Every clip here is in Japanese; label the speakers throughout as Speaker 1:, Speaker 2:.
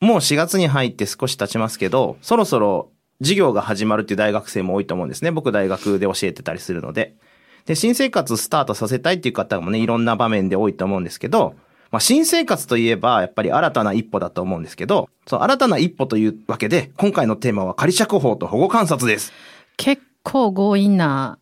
Speaker 1: もう4月に入って少し経ちますけど、そろそろ授業が始まるっていう大学生も多いと思うんですね。僕大学で教えてたりするので。で、新生活スタートさせたいっていう方もね、いろんな場面で多いと思うんですけど、まあ、新生活といえば、やっぱり新たな一歩だと思うんですけど、その新たな一歩というわけで、今回のテーマは仮釈放と保護観察です。
Speaker 2: 結構強引な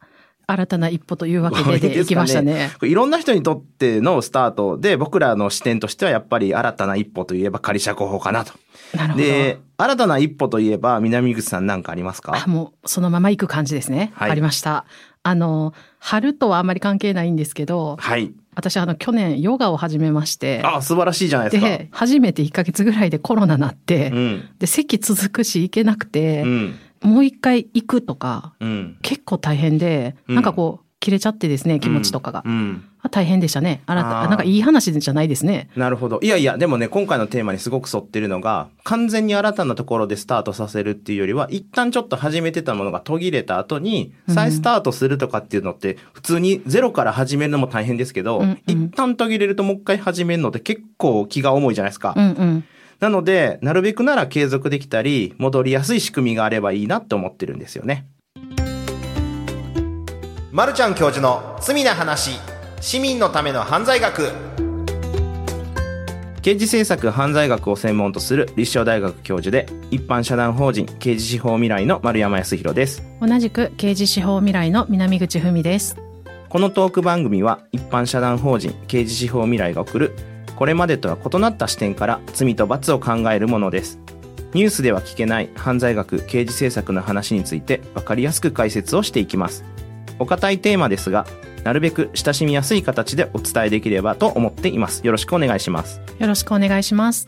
Speaker 2: 新たな一歩というわけで でいきましたね。
Speaker 1: いろんな人にとってのスタートで、僕らの視点としてはやっぱり新たな一歩といえば仮釈放かなと。
Speaker 2: なるほど。で、
Speaker 1: 新たな一歩といえば南口さん何かありますか？
Speaker 2: もうそのまま行く感じですね。はい、ありました。あの、春とはあんまり関係ないんですけど、
Speaker 1: はい。
Speaker 2: 私、あの、去年、ヨガを始めまして。
Speaker 1: あ、素晴らしいじゃないですか。で、
Speaker 2: 初めて1ヶ月ぐらいでコロナなって、うん、で、席続くし行けなくて、うん、もう一回行くとか、うん、結構大変で、なんかこう、切れちゃってですね、気持ちとかが。うん、大変でしたね。あななんかいい話じゃないですね。
Speaker 1: なるほど。いやいや、でもね、今回のテーマにすごく沿ってるのが、完全に新たなところでスタートさせるっていうよりは、一旦ちょっと始めてたものが途切れた後に、再スタートするとかっていうのって、普通にゼロから始めるのも大変ですけど、うんうん、一旦途切れるともう一回始めるのって結構気が重いじゃないですか。
Speaker 2: うんうん
Speaker 1: なので、なるべくなら継続できたり、戻りやすい仕組みがあればいいなって思ってるんですよね。まるちゃん教授の罪な話。市民のための犯罪学。刑事政策犯罪学を専門とする立正大学教授で一般社団法人刑事司法未来の丸山康弘です。
Speaker 2: 同じく刑事司法未来の南口文です。
Speaker 1: このトーク番組は一般社団法人刑事司法未来が送るこれまでとは異なった視点から罪と罰を考えるものですニュースでは聞けない犯罪学刑事政策の話について分かりやすく解説をしていきますお堅いテーマですが、なるべく親しみやすい形でお伝えできればと思っています。よろしくお願いします。
Speaker 2: よろしくお願いします。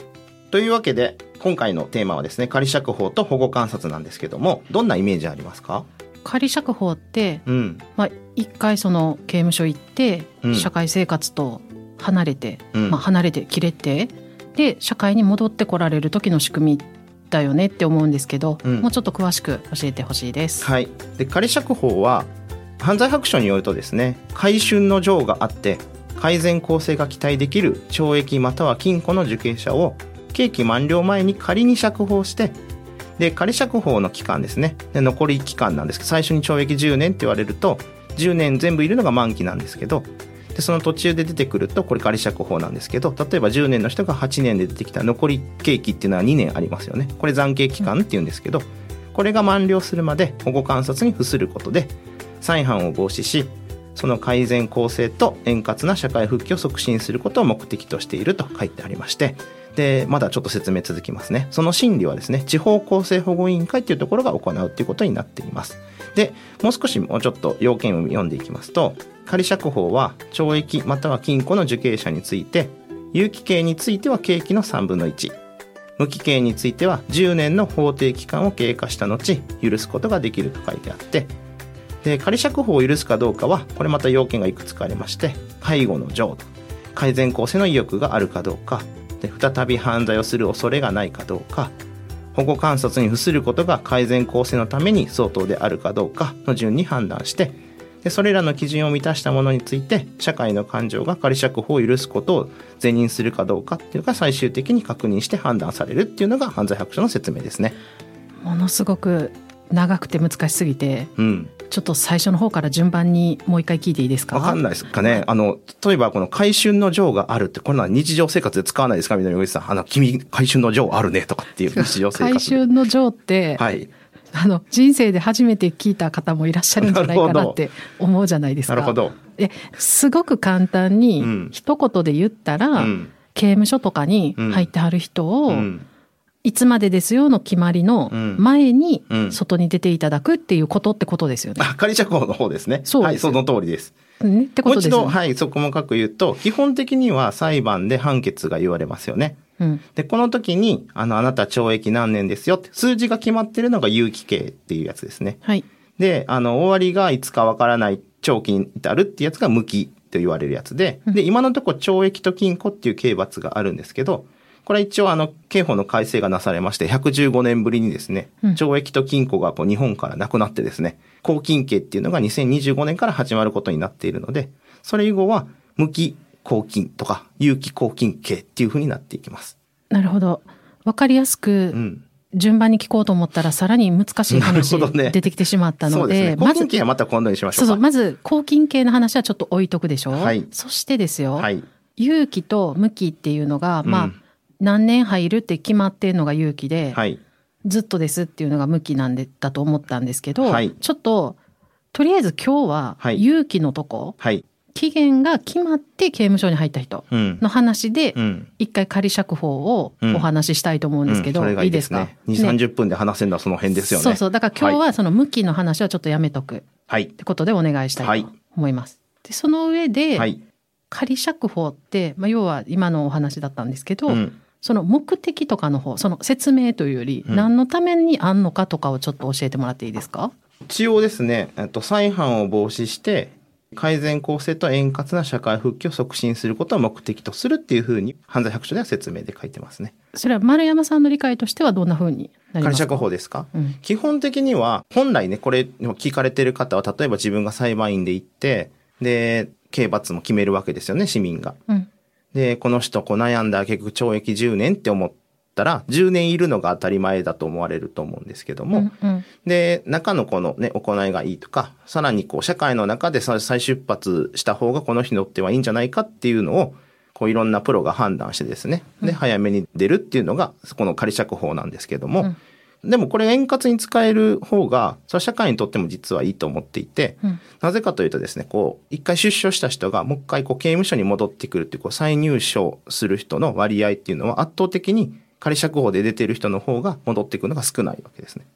Speaker 1: というわけで、今回のテーマはですね、仮釈放と保護観察なんですけども、どんなイメージありますか？
Speaker 2: 仮釈放って、うん、まあ、一回その刑務所行って、うん、社会生活と離れて、うん、まあ、離れて切れてで社会に戻ってこられる時の仕組みだよねって思うんですけど、うん、もうちょっと詳しく教えてほしいです。
Speaker 1: はい、で仮釈放は犯罪白書によるとですね回春の情があって改善構成が期待できる懲役または禁錮の受刑者を刑期満了前に仮に釈放してで仮釈放の期間ですね。で残り期間なんですけど最初に懲役10年って言われると10年全部いるのが満期なんですけどでその途中で出てくるとこれ仮釈放なんですけど例えば10年の人が8年で出てきた残り刑期っていうのは2年ありますよね。これ残刑期間っていうんですけどこれが満了するまで保護観察に付することで再犯を防止しその改善構成と円滑な社会復帰を促進することを目的としていると書いてありましてでまだちょっと説明続きますね。その審理はですね地方公正保護委員会というところが行うということになっています。でもう少しもうちょっと要件を読んでいきますと仮釈放は懲役または禁錮の受刑者について有期刑については刑期の3分の1無期刑については10年の法定期間を経過した後許すことができると書いてあってで仮釈放を許すかどうかはこれまた要件がいくつかありまして介護の浄土改善構成の意欲があるかどうかで再び犯罪をする恐れがないかどうか保護観察に付することが改善構成のために相当であるかどうかの順に判断してでそれらの基準を満たしたものについて社会の感情が仮釈放を許すことを是認するかどうかっていうのが最終的に確認して判断されるっていうのが犯罪白書の説明ですね。
Speaker 2: ものすごく長くて難しすぎて、
Speaker 1: うん、
Speaker 2: ちょっと最初の方から順番にもう一回聞いていいですか？
Speaker 1: わかんないですかね。あの、例えばこの回春の情があるって、これは日常生活で使わないですかみたいなさん。あの、君、回春の情あるねとかっていう 日常生活。
Speaker 2: 回春の情って、
Speaker 1: はい。
Speaker 2: あの、人生で初めて聞いた方もいらっしゃるんじゃないかなって思うじゃないですか。
Speaker 1: なるほど。
Speaker 2: え、すごく簡単に、一言で言ったら、うん、刑務所とかに入ってはる人を、うんいつまでですよの決まりの前に外に出ていただくっていうことってことですよね。
Speaker 1: あ、仮釈放の方ですね。そうはい、その通りです。
Speaker 2: ね、ってことですね。
Speaker 1: もう一度、はい、そこもかく言うと、基本的には裁判で判決が言われますよね。
Speaker 2: うん、
Speaker 1: で、この時に、あの、あなた懲役何年ですよって、数字が決まってるのが有期刑っていうやつですね。
Speaker 2: はい。
Speaker 1: で、あの、終わりがいつかわからない長期に至るってやつが無期と言われるやつで、で、今のところ懲役と禁錮っていう刑罰があるんですけど、これは一応あの、刑法の改正がなされまして、115年ぶりにですね、懲役と禁錮がこう日本からなくなってですね、公禁刑っていうのが2025年から始まることになっているので、それ以後は無期公金とか有期公金刑っていうふうになっていきます。
Speaker 2: なるほど。分かりやすく順番に聞こうと思ったらさらに難しい話出てきてしまったので、
Speaker 1: ね、まず、はまた今度にしましょうそうそう、
Speaker 2: まず、抗菌系の話はちょっと置いとくでしょ？はい。そしてですよ、はい、勇気と向きっていうのが、まあ、うん、何年入るって決まってるのが勇気で、はい、ずっとですっていうのが向きなんで、だと思ったんですけど、はい、ちょっと、とりあえず今日は、勇気のとこ、はい、期限が決まって刑務所に入った人の話で、一回仮釈放をお話ししたいと思うんですけど、いいですか
Speaker 1: ?2、30分で話せるのはその辺ですよね。
Speaker 2: そうそう。だから今日はその向きの話はちょっとやめとく。はい。ってことでお願いしたいと思います。で、その上で、はい、仮釈放って、まあ、要は今のお話だったんですけど、うん、その目的とかの方、その説明というより、何のためにあんのかとかをちょっと教えてもらっていいですか？
Speaker 1: 一応ですね、と再犯を防止して、改善構成と円滑な社会復帰を促進することを目的とするっていうふうに犯罪白書では説明で書いてますね。
Speaker 2: それは丸山さんの理解としてはどんなふうになりますか？
Speaker 1: 仮釈放ですか、うん、基本的には本来ねこれ聞かれてる方は例えば自分が裁判員で行ってで刑罰も決めるわけですよね市民が。うん、でこの人こう悩んだ結局懲役10年って思ったら10年いるのが当たり前だと思われると思うんですけども、うんうん、で中のこのね行いがいいとかさらにこう社会の中で再出発した方がこの人にとってはいいんじゃないかっていうのをこういろんなプロが判断してですね。で早めに出るっていうのがこの仮釈放なんですけども、うんでもこれ円滑に使える方が、それは社会にとっても実はいいと思っていて、うん、なぜかというとですね、こう、一回出所した人がもう一回こう刑務所に戻ってくるっていう、こう再入所する人の割合っていうのは圧倒的に仮釈放で出てる人の方が戻ってくるのが少ないわけですね。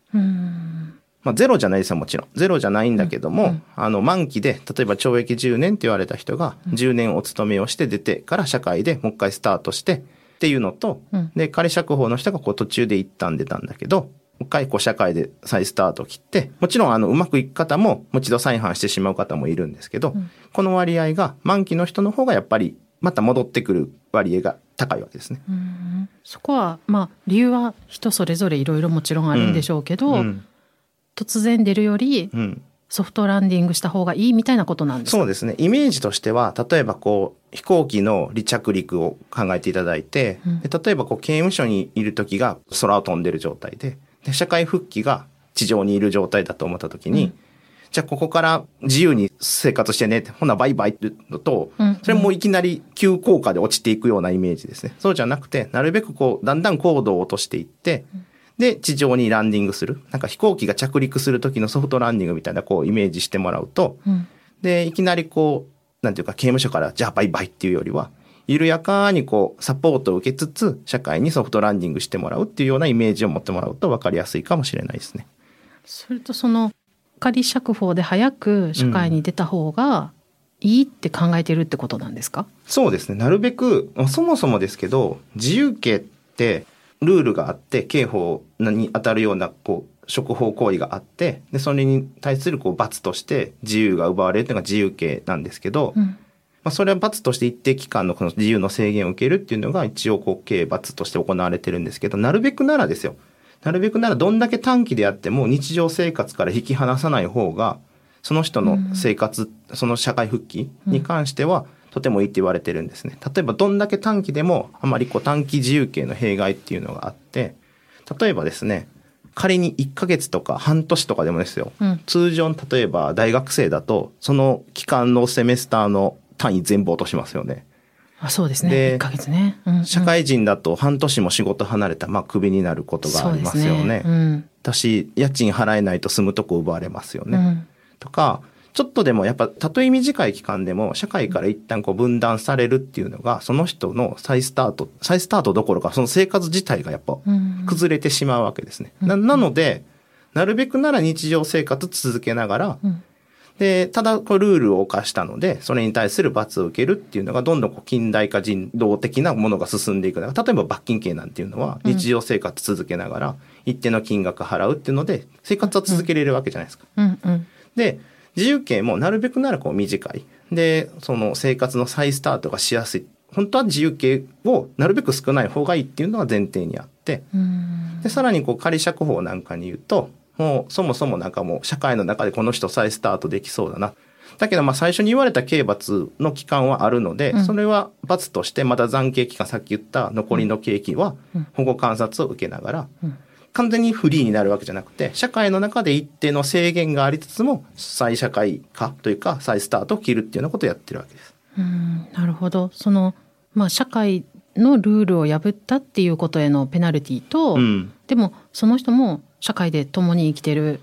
Speaker 1: まあ、ゼロじゃないですよもちろん。ゼロじゃないんだけども、うん。うん、あの満期で例えば懲役10年って言われた人が10年お勤めをして出てから社会でもう一回スタートしてっていうのと、うん、で仮釈放の人がこう途中で一旦出たんだけどもう一回こう社会で再スタートを切ってもちろんあのうまくいく方ももう一度再犯してしまう方もいるんですけど、この割合が満期の人の方がやっぱりまた戻ってくる割合が高いわけですね。
Speaker 2: そこはまあ理由は人それぞれいろいろもちろんあるんでしょうけど、うん。うん、突然出るよりソフトランディングした方がいいみたいなことなんです
Speaker 1: か？そうですね。イメージとしては例えばこう飛行機の離着陸を考えていただいて、うん、例えばこう刑務所にいる時が空を飛んでる状態でで社会復帰が地上にいる状態だと思った時に、じゃあここから自由に生活してねって、ほなバイバイってのと、それもいきなり急降下で落ちていくようなイメージですね。そうじゃなくて、なるべくこう、だんだん高度を落としていって、で、地上にランディングする。なんか飛行機が着陸する時のソフトランディングみたいなこうイメージしてもらうと、で、いきなりこう、なんていうか刑務所からじゃあバイバイっていうよりは、緩やかにこうサポートを受けつつ社会にソフトランディングしてもらうっていうようなイメージを持ってもらうと分かりやすいかもしれないですね。
Speaker 2: それとその仮釈放で早く社会に出た方がいいって考えてるってことなんですか、
Speaker 1: そうですねなるべくそもそもですけど自由刑ってルールがあって刑法に当たるようなこう触法行為があってでそれに対するこう罰として自由が奪われるというのが自由刑なんですけど、うん、まあ、それは罰として一定期間のこの自由の制限を受けるっていうのが一応こう刑罰として行われてるんですけどなるべくならですよ。なるべくならどんだけ短期であっても日常生活から引き離さない方がその人の生活、うん、その社会復帰に関しては、とてもいいって言われてるんですね。例えばどんだけ短期でもあまりこう短期自由形の弊害っていうのがあって例えばですね仮に1ヶ月とか半年とかでもですよ、うん、通常例えば大学生だとその期間のセメスターの単位全部落としますよね。
Speaker 2: あそうですね。で、1ヶ月ね、
Speaker 1: うんうん、社会人だと半年も仕事離れたら、まあ、クビになることがありますよね。ねうん、私、家賃払えないと住むとこ奪われますよね。うん、とか、ちょっとでもやっぱ、たとえ短い期間でも、社会から一旦こう分断されるっていうのが、その人の再スタート、再スタートどころか、その生活自体がやっぱ崩れてしまうわけですね。ななので、なるべくなら日常生活続けながら、うんで、ただ、こう、ルールを犯したので、それに対する罰を受けるっていうのが、どんどんこう近代化人道的なものが進んでいく。例えば、罰金刑なんていうのは、日常生活続けながら、一定の金額払うっていうので、生活は続けれるわけじゃないですか。うんうん、で、自由刑もなるべくならこう短い。で、その生活の再スタートがしやすい。本当は自由刑をなるべく少ない方がいいっていうのが前提にあって、で、さらにこう仮釈放なんかに言うと、もうそもそもなんかもう社会の中でこの人再スタートできそうだな。だけどまあ最初に言われた刑罰の期間はあるので、うん、それは罰としてまた残刑期間さっき言った残りの刑期は保護観察を受けながら、完全にフリーになるわけじゃなくて社会の中で一定の制限がありつつも再社会化というか再スタートを切るっていうようなことをやってるわけです。
Speaker 2: うんなるほど。その、まあ、社会のルールを破ったっていうことへのペナルティと、うん、でもその人も社会で共に生きてる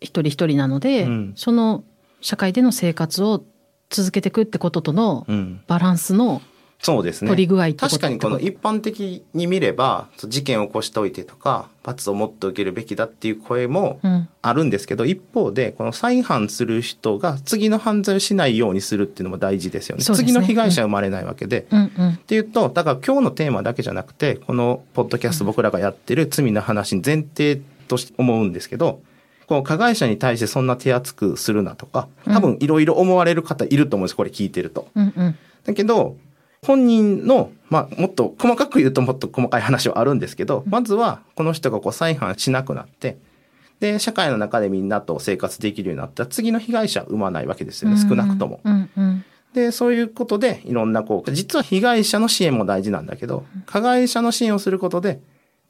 Speaker 2: 一人一人なので、うん、その社会での生活を続けていくってこととのバランスの
Speaker 1: そうですね。取り具合確かにこの一般的に見れば、事件を起こしておいてとか、罰をもっと受けるべきだっていう声もあるんですけど、うん、一方で、この再犯する人が次の犯罪をしないようにするっていうのも大事ですよね。ね次の被害者生まれないわけで。うんうん、っていうと、だから今日のテーマだけじゃなくて、このポッドキャスト僕らがやってる罪の話に前提として思うんですけど、この加害者に対してそんな手厚くするなとか、多分いろいろ思われる方いると思うんです、これ聞いてると。うんうん、だけど、本人の、まあ、もっと細かく言うともっと細かい話はあるんですけど、まずはこの人がこう再犯しなくなって、で、社会の中でみんなと生活できるようになったら次の被害者生まないわけですよね、少なくとも。うんうん、で、そういうことでいろんなこう、実は被害者の支援も大事なんだけど、加害者の支援をすることで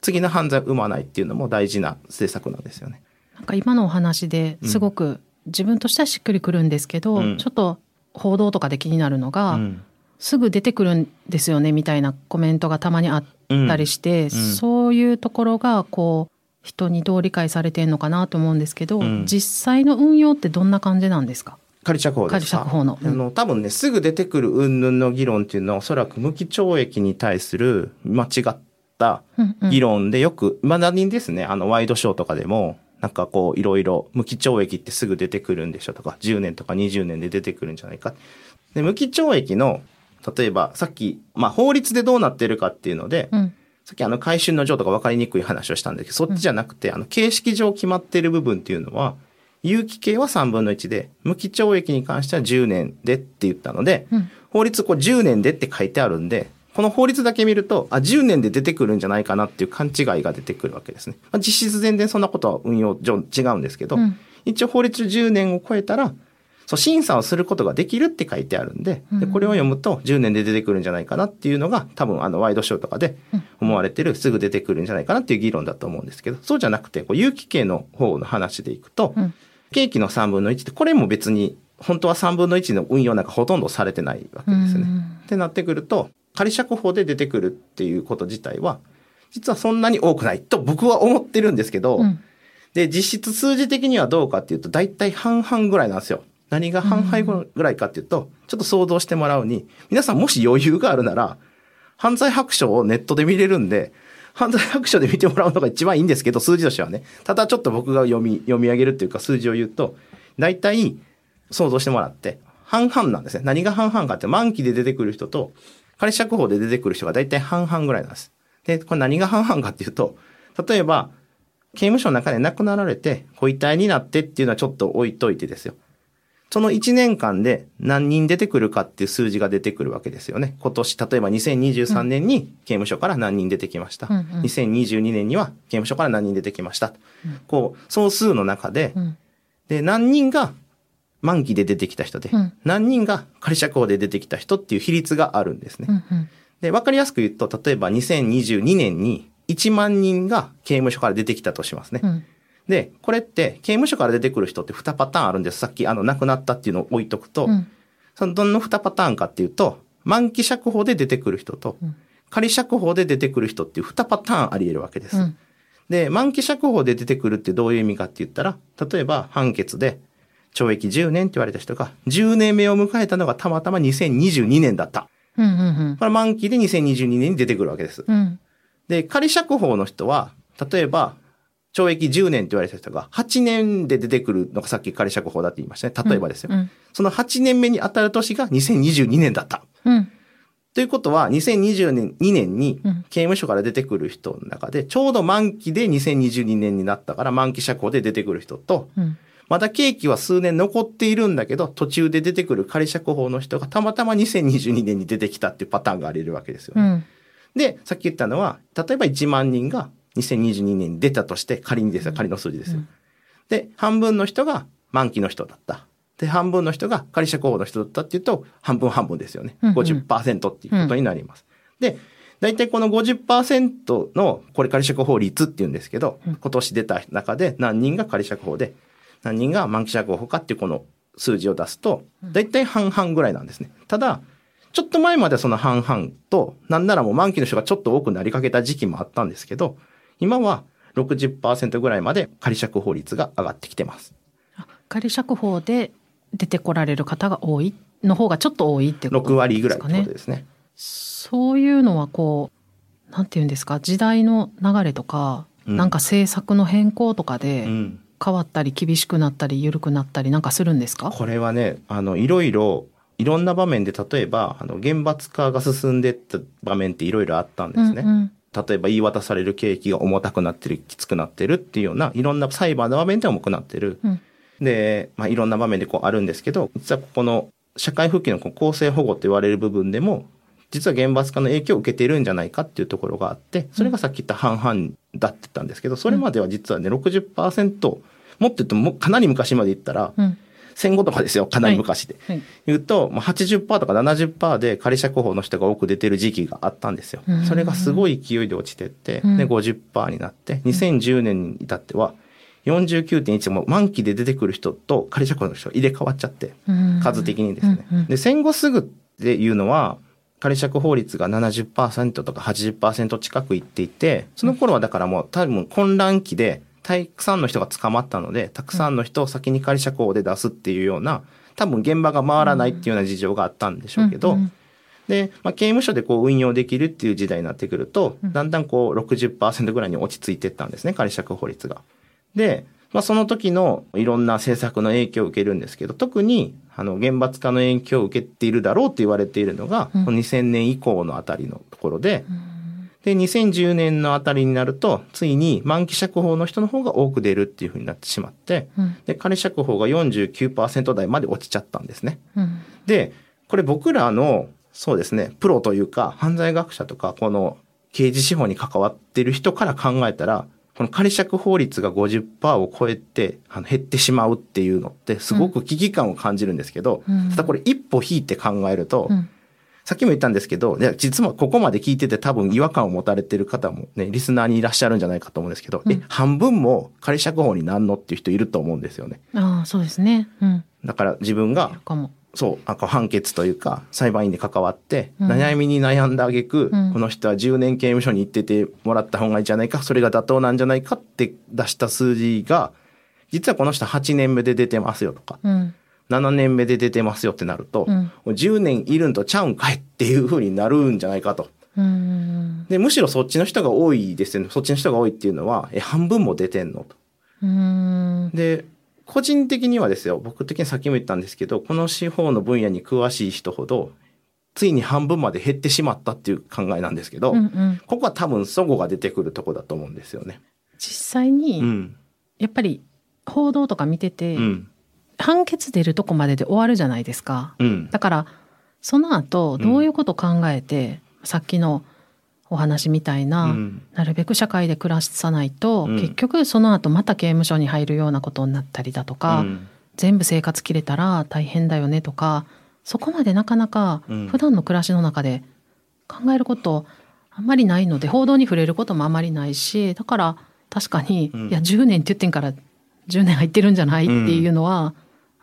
Speaker 1: 次の犯罪を生まないっていうのも大事な政策なんですよね。
Speaker 2: なんか今のお話ですごく自分としてはしっくりくるんですけど、うん、ちょっと報道とかで気になるのが、うんすぐ出てくるんですよねみたいなコメントがたまにあったりして、うん。うん、そういうところがこう人にどう理解されてるのかなと思うんですけど、うん、実際の運用ってどんな感じなんですか？
Speaker 1: 仮釈放
Speaker 2: ですか？仮釈放の、
Speaker 1: あの多分ねすぐ出てくる云々の議論っていうのはおそらく無期懲役に対する間違った議論でよく、まだにですね？あのワイドショーとかでもなんかこういろいろ無期懲役ってすぐ出てくるんでしょとか10年とか20年で出てくるんじゃないか。で無期懲役の例えばさっき、まあ、法律でどうなってるかっていうので、うん、さっきあの回収の上とか分かりにくい話をしたんですけど、そっちじゃなくて、あの形式上決まってる部分っていうのは、有期刑は3分の1で、無期懲役に関しては10年でって言ったので、うん、法律こう10年でって書いてあるんで、この法律だけ見ると、あ、10年で出てくるんじゃないかなっていう勘違いが出てくるわけですね。まあ、実質全然そんなことは運用上違うんですけど、うん、一応法律10年を超えたら、そう審査をすることができるって書いてあるんででこれを読むと10年で出てくるんじゃないかなっていうのが多分あのワイドショーとかで思われてるすぐ出てくるんじゃないかなっていう議論だと思うんですけどそうじゃなくてこう有期刑の方の話でいくと、刑期の3分の1ってこれも別に本当は3分の1の運用なんかほとんどされてないわけですね。ってなってくると仮釈放で出てくるっていうこと自体は実はそんなに多くないと僕は思ってるんですけど、うん、で実質数字的にはどうかっていうと大体半々ぐらいなんですよ。何が半々ぐらいかっていうと、ちょっと想像してもらうに、皆さんもし余裕があるなら、犯罪白書をネットで見れるんで、犯罪白書で見てもらうのが一番いいんですけど、数字としてはね。ただちょっと僕が読み、読み上げるっていうか数字を言うと、大体想像してもらって、半々なんですね。何が半々かって、満期で出てくる人と、仮釈放で出てくる人が大体半々ぐらいなんです。で、これ何が半々かっていうと、例えば、刑務所の中で亡くなられて、ご遺体になってっていうのはちょっと置いといてですよ。その1年間で何人出てくるかっていう数字が出てくるわけですよね。今年、例えば2023年に刑務所から何人出てきました。うんうん、2022年には刑務所から何人出てきました。うん、こう、総数の中で、うん、で、何人が満期で出てきた人で、うん、何人が仮釈放で出てきた人っていう比率があるんですね。うんうん、で、わかりやすく言うと、例えば2022年に1万人が刑務所から出てきたとしますね。うんで、これって刑務所から出てくる人って2パターンあるんです。さっきあの亡くなったっていうのを置いとくと、うん、そのどの2パターンかっていうと、満期釈放で出てくる人と、仮釈放で出てくる人っていう2パターンあり得るわけです。うん、で、満期釈放で出てくるってどういう意味かって言ったら、例えば判決で懲役10年って言われた人が、10年目を迎えたのがたまたま2022年だった。うんうんうん、これ満期で2022年に出てくるわけです。うん、で、仮釈放の人は、例えば懲役10年って言われた人が8年で出てくるのがさっき仮釈放だって言いましたね。例えばですよ。うんうん、その8年目に当たる年が2022年だった。うん、ということは、2022年に刑務所から出てくる人の中で、ちょうど満期で2022年になったから満期釈放で出てくる人と、まだ刑期は数年残っているんだけど、途中で出てくる仮釈放の人がたまたま2022年に出てきたっていうパターンがあり得るわけですよね。で、さっき言ったのは、例えば1万人が2022年に出たとして、仮にですよ、仮の数字ですよ。で、半分の人が満期の人だった。で、半分の人が仮釈放の人だったっていうと、半分半分ですよね。うんうん、50%っていうことになります。うん、で、大体この50%の、これ仮釈放率っていうんですけど、うん、今年出た中で何人が仮釈放で、何人が満期釈放かっていうこの数字を出すと、大体半々ぐらいなんですね。ただ、ちょっと前までその半々と、なんならもう満期の人がちょっと多くなりかけた時期もあったんですけど、今は60%ぐらいまで仮釈放率が上がってきてます。
Speaker 2: 仮釈放で出てこられる方が多いの方がちょっと多いってことですかね。6割ぐらいってことですね。そういうのはこう、なんていうんですか、時代の流れとか、うん、なんか政策の変更とかで、変わったり厳しくなったり緩くなったりなんかするんですか？
Speaker 1: これはね、あの、いろいろいろんな場面で例えば、あの、厳罰化が進んでった場面っていろいろあったんですね。うんうん、例えば言い渡される刑期が重たくなってる、きつくなってるっていうような、いろんな裁判の場面で重くなってる。うん、で、まあ、いろんな場面でこうあるんですけど、実はここの社会復帰のこう公正保護って言われる部分でも、実は厳罰化の影響を受けているんじゃないかっていうところがあって、それがさっき言った半々だってたんですけど、それまでは実はね、60%、もっと言うともかなり昔まで言ったら、うん戦後とかですよ、かなり昔で。はい、言うと、まあ、80%とか70%で仮釈放の人が多く出てる時期があったんですよ。それがすごい勢いで落ちてって、で、50%になって、2010年に至っては、49.1も満期で出てくる人と仮釈放の人入れ替わっちゃって、数的にですね。で、戦後すぐっていうのは、仮釈放率が70%とか80%近くいっていて、その頃はだからもう多分混乱期で、たくさんの人が捕まったので、たくさんの人を先に仮釈放で出すっていうような、多分現場が回らないっていうような事情があったんでしょうけど、うんうん、で、まあ、刑務所でこう運用できるっていう時代になってくると、だんだんこう60%ぐらいに落ち着いていったんですね、仮釈放率が。で、まあ、その時のいろんな政策の影響を受けるんですけど、特にあの厳罰化の影響を受けているだろうと言われているのが、うん、2000年以降のあたりのところで、うんで、2010年のあたりになると、ついに満期釈放の人の方が多く出るっていうふうになってしまって、うん、で、仮釈放が49%台まで落ちちゃったんですね。うん、で、これ僕らの、そうですね、プロというか、犯罪学者とか、この刑事司法に関わってる人から考えたら、この仮釈放率が50%を超えてあの減ってしまうっていうのってすごく危機感を感じるんですけど、うん、ただこれ一歩引いて考えると、うんさっきも言ったんですけど、実はここまで聞いてて多分違和感を持たれてる方もね、リスナーにいらっしゃるんじゃないかと思うんですけど、うん、え、半分も仮釈放になんのっていう人いると思うんですよね。
Speaker 2: ああ、そうですね。うん。
Speaker 1: だから自分が、そう、なんか判決というか、裁判員で関わって、悩みに悩んだ挙句、うん、この人は10年刑務所に行っててもらった方がいいんじゃないか、それが妥当なんじゃないかって出した数字が、実はこの人8年目で出てますよとか、うん7年目で出てますよってなると、うん、10年いるんとちゃうんかいっていうふうになるんじゃないかと。で、むしろそっちの人が多いですよね。そっちの人が多いっていうのは、え、半分も出てんのと。で、個人的にはですよ、僕的にさっきも言ったんですけど、この司法の分野に詳しい人ほど、ついに半分まで減ってしまったっていう考えなんですけど、うんうん、ここは多分、そごが出てくるとこだと思うんですよね。
Speaker 2: 実際に、うん、やっぱり報道とか見てて、うん判決出るとこまでで終わるじゃないですか。うん、だからその後どういうこと考えて、うん、さっきのお話みたいな、うん、なるべく社会で暮らさないと、結局その後また刑務所に入るようなことになったりだとか、全部生活切れたら大変だよねとかそこまでなかなか普段の暮らしの中で考えることあんまりないので報道に触れることもあまりないしだから確かに、いや10年って言ってんから10年入ってるんじゃないっていうのは、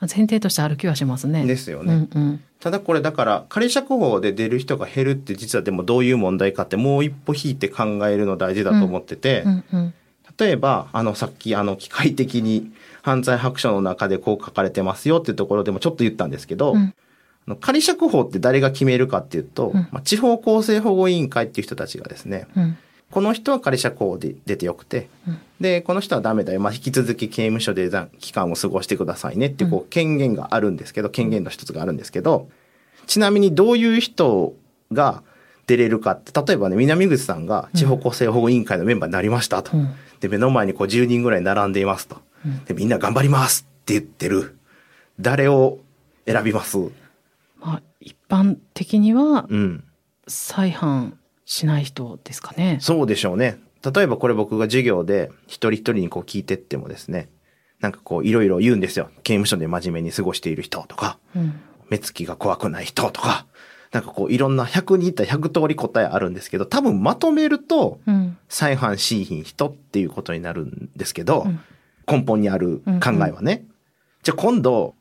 Speaker 2: 前提としてある気はしますね。
Speaker 1: ですよね。うんうん、ただこれだから仮釈放で出る人が減るって実はでもどういう問題かってもう一歩引いて考えるの大事だと思ってて、うんうんうん、例えばあのさっきあの機械的に犯罪白書の中でこう書かれてますよっていうところでもちょっと言ったんですけど、うん、仮釈放って誰が決めるかっていうと、うん、まあ、地方公正保護委員会っていう人たちがですね、うんこの人は仮釈放で出てよくて、うん、で、この人はダメだよ。まあ、引き続き刑務所で期間を過ごしてくださいねってこう、権限があるんですけど、権限の一つがあるんですけど、ちなみにどういう人が出れるかって、例えばね、南口さんが地方公正保護委員会のメンバーになりましたと。うん、で、目の前にこう10人ぐらい並んでいますと。で、みんな頑張りますって言ってる。誰を選びます？
Speaker 2: まあ、一般的には、うん。再犯しない人ですかね。
Speaker 1: そうでしょうね。例えばこれ僕が授業で一人一人にこう聞いてってもですね、なんかこういろいろ言うんですよ。刑務所で真面目に過ごしている人とか、うん、目つきが怖くない人とか、なんかこういろんな100人いったら100通り答えあるんですけど、多分まとめると、再犯しいひん人っていうことになるんですけど、うん、根本にある考えはね。うんうん、じゃあ今度、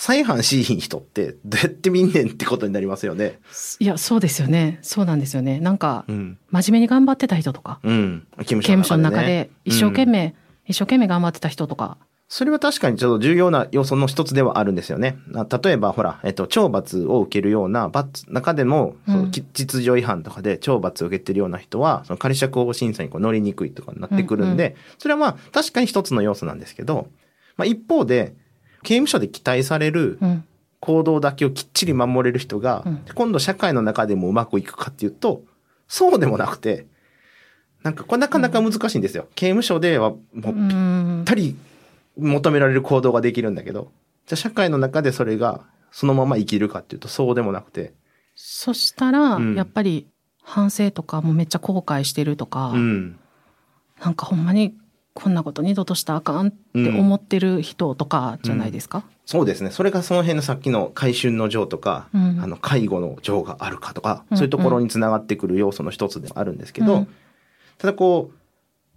Speaker 1: 再犯しいひん人ってどうやって見んねんってことになりますよね。
Speaker 2: いや、そうですよね。そうなんですよね。なんか、うん、真面目に頑張ってた人とか、
Speaker 1: うん、
Speaker 2: 刑務所の中で、一生懸命、一生懸命頑張ってた人とか、
Speaker 1: それは確かにちょっと重要な要素の一つではあるんですよね。例えば、ほら、えっと、懲罰を受けるような、罰、中でも、その秩序違反とかで懲罰を受けてるような人は、その仮釈放審査にこう乗りにくいとかになってくるんで、うんうん、それはまあ、確かに一つの要素なんですけど、まあ一方で、刑務所で期待される行動だけをきっちり守れる人が、うん、今度社会の中でもうまくいくかっていうと、そうでもなくて、なんかこれなかなか難しいんですよ。刑務所ではもうぴったり求められる行動ができるんだけど、じゃあ社会の中でそれがそのまま生きるかっていうとそうでもなくて。
Speaker 2: そしたら、うん、やっぱり反省とかもめっちゃ後悔してるとか、うん、なんかほんまにこんなこと二度としたらあかんって思ってる人とかじゃないですか、うん、
Speaker 1: そうですね。それがその辺のさっきの回春の情とか、うん、あの介護の情があるかとか、そういうところにつながってくる要素の一つでもあるんですけど、ただこ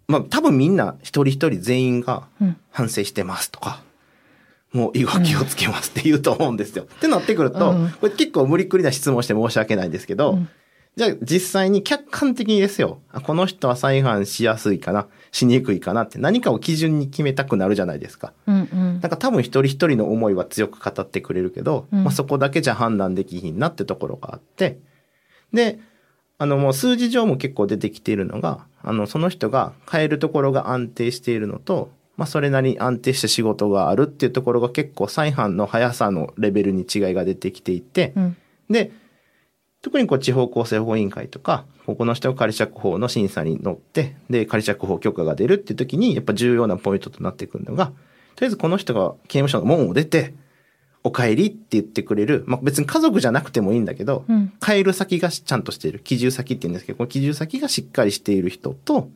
Speaker 1: う、まあ多分みんな一人一人全員が反省してますとか、うん、もう以後気をつけますって言うと思うんですよ。うん、ってなってくると、これ結構無理くりな質問して申し訳ないんですけど、じゃあ実際に客観的にですよ。この人は再犯しやすいかな、しにくいかなって。何かを基準に決めたくなるじゃないですか。うんうん、なんか多分一人一人の思いは強く語ってくれるけど、うん、まあそこだけじゃ判断できひんなってところがあって、で、あのもう数字上も結構出てきているのが、あの、その人が変えるところが安定しているのと、まあ、それなりに安定した仕事があるっていうところが結構再犯の速さのレベルに違いが出てきていて、うん、で、特にこう地方公正保護委員会とか、ここの人が仮釈放の審査に乗って、で、仮釈放許可が出るっていう時に、やっぱ重要なポイントとなってくるのが、とりあえずこの人が刑務所の門を出て、お帰りって言ってくれる、まあ、別に家族じゃなくてもいいんだけど、うん、帰る先がちゃんとしている、帰住先って言うんですけど、この帰住先がしっかりしている人と、も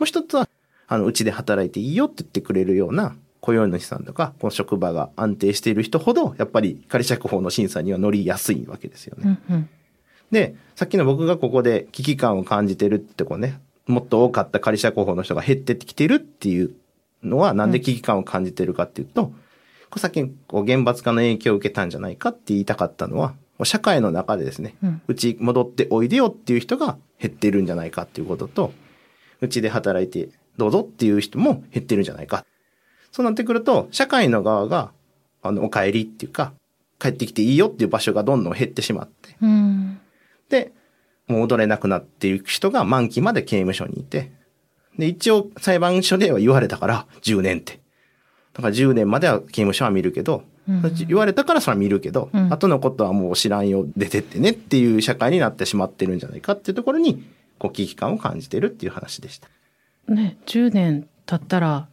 Speaker 1: う一つは、あの、うちで働いていいよって言ってくれるような雇用主さんとか、この職場が安定している人ほど、やっぱり仮釈放の審査には乗りやすいわけですよね。うんうん、で、さっきの僕がここで危機感を感じてるってこうね、もっと多かった仮釈放の人が減ってきてるっていうのは、なんで危機感を感じてるかっていうと、うんさっきこう厳罰化の影響を受けたんじゃないかって言いたかったのは、社会の中でですね、うち、戻っておいでよっていう人が減ってるんじゃないかっていうことと、うちで働いてどうぞっていう人も減ってるんじゃないか。そうなってくると、社会の側が、あの、お帰りっていうか、帰ってきていいよっていう場所がどんどん減ってしまって、うん、で、戻れなくなっていく人が満期まで刑務所にいて、で、一応裁判所では言われたから10年って。だから10年までは刑務所は見るけど、うん、言われたからそれは見るけど、うん、後のことはもう知らんよ、出てってねっていう社会になってしまってるんじゃないかっていうところに、こう危機感を感じてるっていう話でした。
Speaker 2: ね、10年経ったら、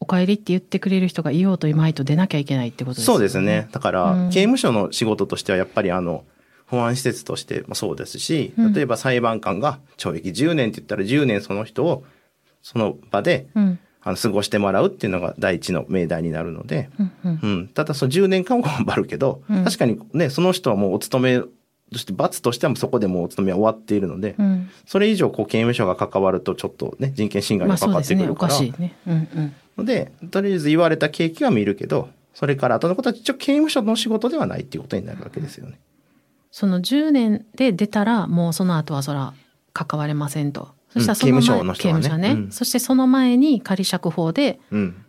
Speaker 2: お帰りって言ってくれる人がいようといまいと出なきゃいけないってことですね。
Speaker 1: そうですね。だから、うん、刑務所の仕事としてはやっぱりあの、保安施設としてもそうですし、例えば裁判官が懲役10年って言ったら10年その人をその場であの過ごしてもらうっていうのが第一の命題になるので、うん、うん。うん、ただその10年間は頑張るけど、うん、確かにねその人はもうお勤めとして罰としてはそこでもうお勤めは終わっているので、それ以上こう刑務所が関わるとちょっとね人権侵害にかかってくるから、まあねね。うんうん、のでとりあえず言われた契機は見るけどそれから後のことは一応刑務所の仕事ではないっていうことになるわけですよね。
Speaker 2: その10年で出たらもうその後はそら関われませんと。そしたらその前、刑務所の人はね。刑務所ね、うん、そしてその前に仮釈放で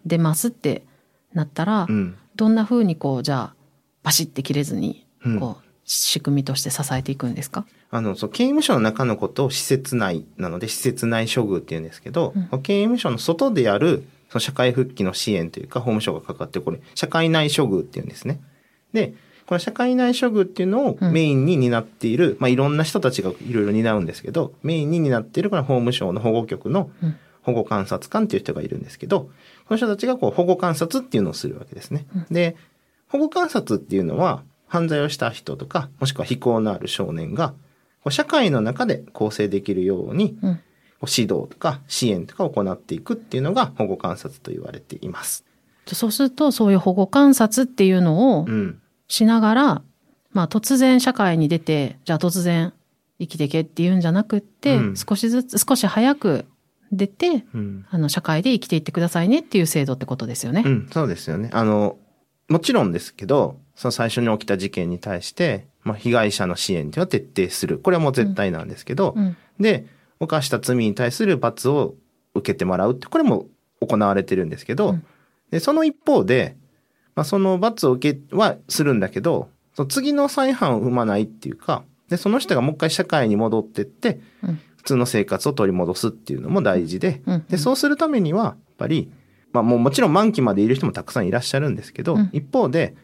Speaker 2: 出ますってなったら、うん、どんなふうにこうじゃあバシッて切れずにこう、仕組みとして支えていくんですか？
Speaker 1: あのそう刑務所の中のことを施設内なので施設内処遇っていうんですけど、うん、刑務所の外でやるその社会復帰の支援というか法務省がかかってこれ社会内処遇っていうんですね。でこの社会内処遇っていうのをメインに担っている、うん、まあいろんな人たちがいろいろ担うんですけど、メインに担っているこの法務省の保護局の保護観察官っていう人がいるんですけど、この人たちがこう保護観察っていうのをするわけですね。うん、で、保護観察っていうのは、犯罪をした人とか、もしくは非行のある少年が、社会の中で構成できるように、うん、指導とか支援とかを行っていくっていうのが保護観察と言われています。
Speaker 2: そうするとそういう保護観察っていうのをしながら、うん、まあ突然社会に出てじゃあ突然生きてけっていうんじゃなくって、うん、少しずつ少し早く出て、うん、あの社会で生きていってくださいねっていう制度ってことですよね。
Speaker 1: うん、そうですよね。あのもちろんですけどその最初に起きた事件に対して、まあ、被害者の支援っていうのは徹底する。これはもう絶対なんですけど、で犯した罪に対する罰を受けてもらうってこれも行われてるんですけど、でその一方で、まあ、その罰を受けはするんだけどその次の再犯を生まないっていうかでその人がもう一回社会に戻ってって、うん、普通の生活を取り戻すっていうのも大事でうん、でそうするためにはやっぱり、まあ、もうもちろん満期までいる人もたくさんいらっしゃるんですけど、うん、一方で、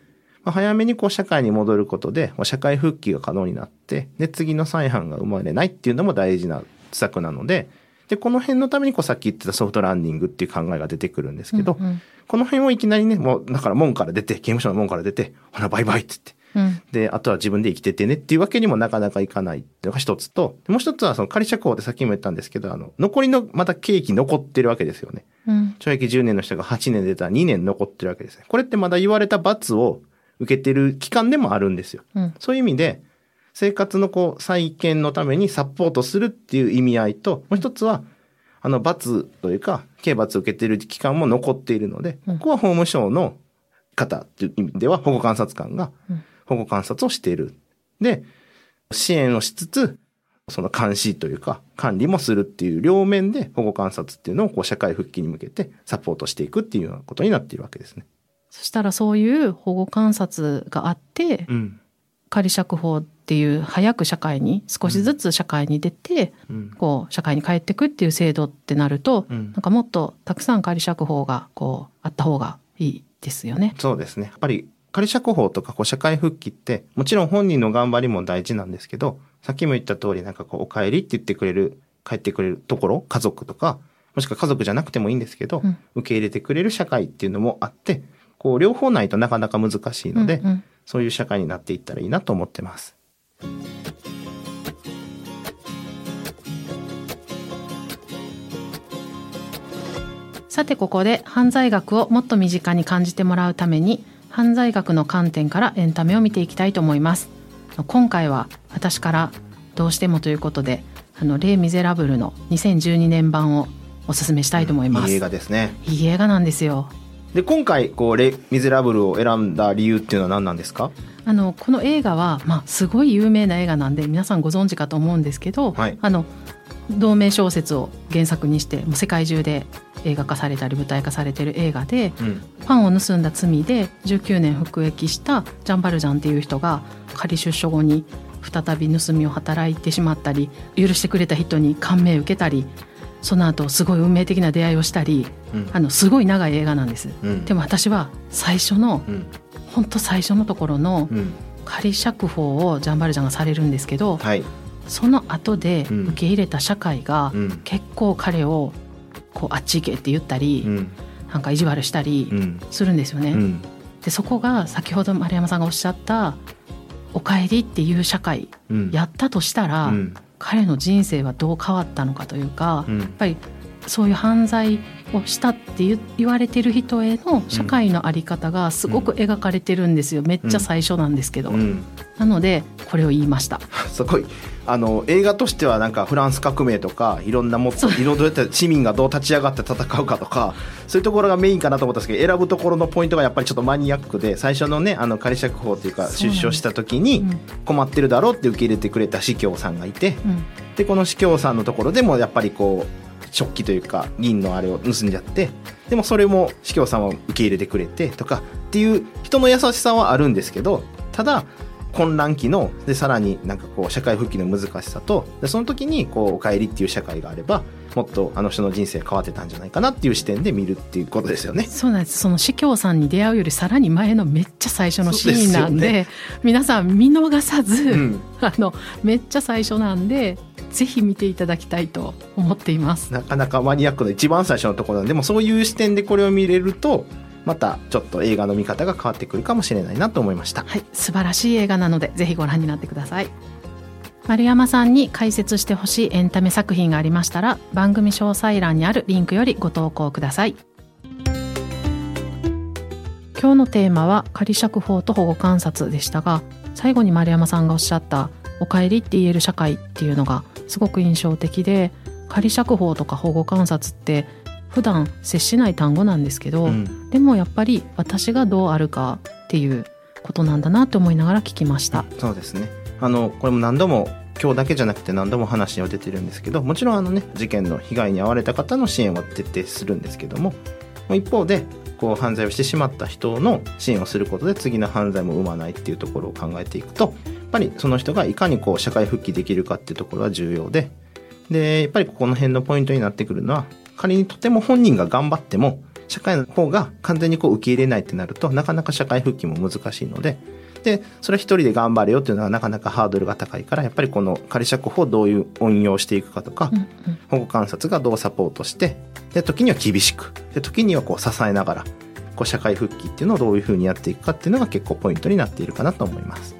Speaker 1: まあ、早めにこう社会に戻ることで社会復帰が可能になってで次の再犯が生まれないっていうのも大事な施策なので。で、この辺のためにこうさっき言ってたソフトランディングっていう考えが出てくるんですけど、うんうん、この辺をいきなりね、もうだから門から出て、刑務所の門から出て、ほらバイバイって言って、うん、で、あとは自分で生きててねっていうわけにもなかなかいかないっていうのが一つと、もう一つはその仮釈放でさっきも言ったんですけど、あの、残りのまた刑期残ってるわけですよね。うん、懲役10年の人が8年出たら2年残ってるわけですね。これってまだ言われた罰を受けてる期間でもあるんですよ。うん、そういう意味で、生活のこう再建のためにサポートするっていう意味合いと、もう一つは、あの罰というか、刑罰を受けている期間も残っているので、ここは法務省の方っていう意味では保護観察官が保護観察をしている。で、支援をしつつ、その監視というか管理もするっていう両面で保護観察っていうのをこう社会復帰に向けてサポートしていくっていうようなことになっているわけですね。
Speaker 2: そしたらそういう保護観察があって、うん、仮釈放っていう早く社会に少しずつ社会に出て、うん、こう社会に帰ってくっていう制度ってなると、うん、なんかもっとたくさん仮釈放がこうあった方がいいですよね。
Speaker 1: そうですね。やっぱり仮釈放とかこう社会復帰ってもちろん本人の頑張りも大事なんですけどさっきも言った通りなんかこうお帰りって言ってくれる帰ってくれるところ家族とかもしくは家族じゃなくてもいいんですけど、うん、受け入れてくれる社会っていうのもあってこう両方ないとなかなか難しいので、うんうん、そういう社会になっていったらいいなと思ってます。
Speaker 2: さてここで犯罪学をもっと身近に感じてもらうために犯罪学の観点からエンタメを見ていきたいと思います。今回は私からどうしてもということであのレイ・ミゼラブルの2012年版をおすすめしたいと思います、うん、
Speaker 1: いい映画ですね。
Speaker 2: いい映画なんですよ。
Speaker 1: で今回こうレイ・ミゼラブルを選んだ理由っていうのは何なんですか？
Speaker 2: あのこの映画は、まあ、すごい有名な映画なんで皆さんご存知かと思うんですけど、はい、あの同名小説を原作にしてもう世界中で映画化されたり舞台化されてる映画で、うん、パンを盗んだ罪で19年服役したジャン・バルジャンっていう人が仮出所後に再び盗みを働いてしまったり許してくれた人に感銘を受けたりその後すごい運命的な出会いをしたり、うん、あのすごい長い映画なんです、うん、でも私は最初の、うん、ほんと最初のところの仮釈放をジャン・バルジャンがされるんですけど、はい、その後で受け入れた社会が結構彼をこうあっち行けって言ったり、うん、なんか意地悪したりするんですよね。うん、でそこが先ほど丸山さんがおっしゃった「おかえり」っていう社会、やったとしたら、彼の人生はどう変わったのかというか、やっぱりそういう犯罪をしたって言われてる人への社会の在り方がすごく描かれてるんですよ、めっちゃ最初なんですけど、なのでこれを言いました。
Speaker 1: すごい。あの映画としてはなんかフランス革命とかいろんなもっといろいろ市民がどう立ち上がって戦うかとかそういうところがメインかなと思ったんですけど選ぶところのポイントがやっぱりちょっとマニアックで最初のねあの仮釈放というか出所した時に困ってるだろうって受け入れてくれた司教さんがいて、うん、でこの司教さんのところでもやっぱりこう食器というか銀のあれを盗んじゃってでもそれも司教さんは受け入れてくれてとかっていう人の優しさはあるんですけどただ混乱期のでさらになんかこう社会復帰の難しさとでその時にこうお帰りっていう社会があればもっとあの人の人生変わってたんじゃないかなっていう視点で見るっていうことですよね。
Speaker 2: そうなんです。その司教さんに出会うよりさらに前のめっちゃ最初のシーンなんで、ね、皆さん見逃さず、うん、あのめっちゃ最初なんで。ぜひ見ていただきたいと思っています。
Speaker 1: なかなかマニアックの一番最初のところなんでもそういう視点でこれを見れるとまたちょっと映画の見方が変わってくるかもしれないなと思いました。
Speaker 2: はい素晴らしい映画なのでぜひご覧になってください。丸山さんに解説してほしいエンタメ作品がありましたら番組詳細欄にあるリンクよりご投稿ください。今日のテーマは仮釈放と保護観察でしたが最後に丸山さんがおっしゃった「おかえり」って言える社会っていうのがすごく印象的で仮釈放とか保護観察って普段接しない単語なんですけど、うん、でもやっぱり私がどうあるかっていうことなんだなと思いながら聞きました。
Speaker 1: そうですねあのこれも何度も今日だけじゃなくて何度も話には出てるんですけどもちろんあのね事件の被害に遭われた方の支援は徹底するんですけども一方でこう犯罪をしてしまった人の支援をすることで次の犯罪も生まないっていうところを考えていくとぱりその人がいかにこう社会復帰できるかっていうところは重要で。でやっぱりここの辺のポイントになってくるのは仮にとても本人が頑張っても社会の方が完全にこう受け入れないってなるとなかなか社会復帰も難しいので。でそれは一人で頑張れよっていうのはなかなかハードルが高いからやっぱりこの仮釈放をどういう運用していくかとか、うんうん、保護観察がどうサポートしてで時には厳しくで時にはこう支えながらこう社会復帰っていうのをどういうふうにやっていくかっていうのが結構ポイントになっているかなと思います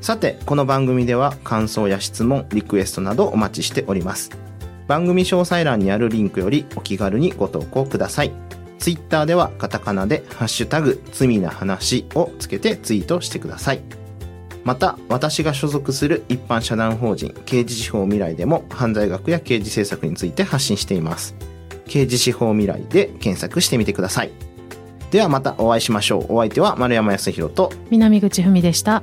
Speaker 1: さてこの番組では感想や質問リクエストなどお待ちしております。番組詳細欄にあるリンクよりお気軽にご投稿ください。ツイッターではカタカナでハッシュタグ罪な話をつけてツイートしてください。また私が所属する一般社団法人刑事司法未来でも犯罪学や刑事政策について発信しています。刑事司法未来で検索してみてください。ではまたお会いしましょう。お相手は丸山康弘と
Speaker 2: 南口文でした。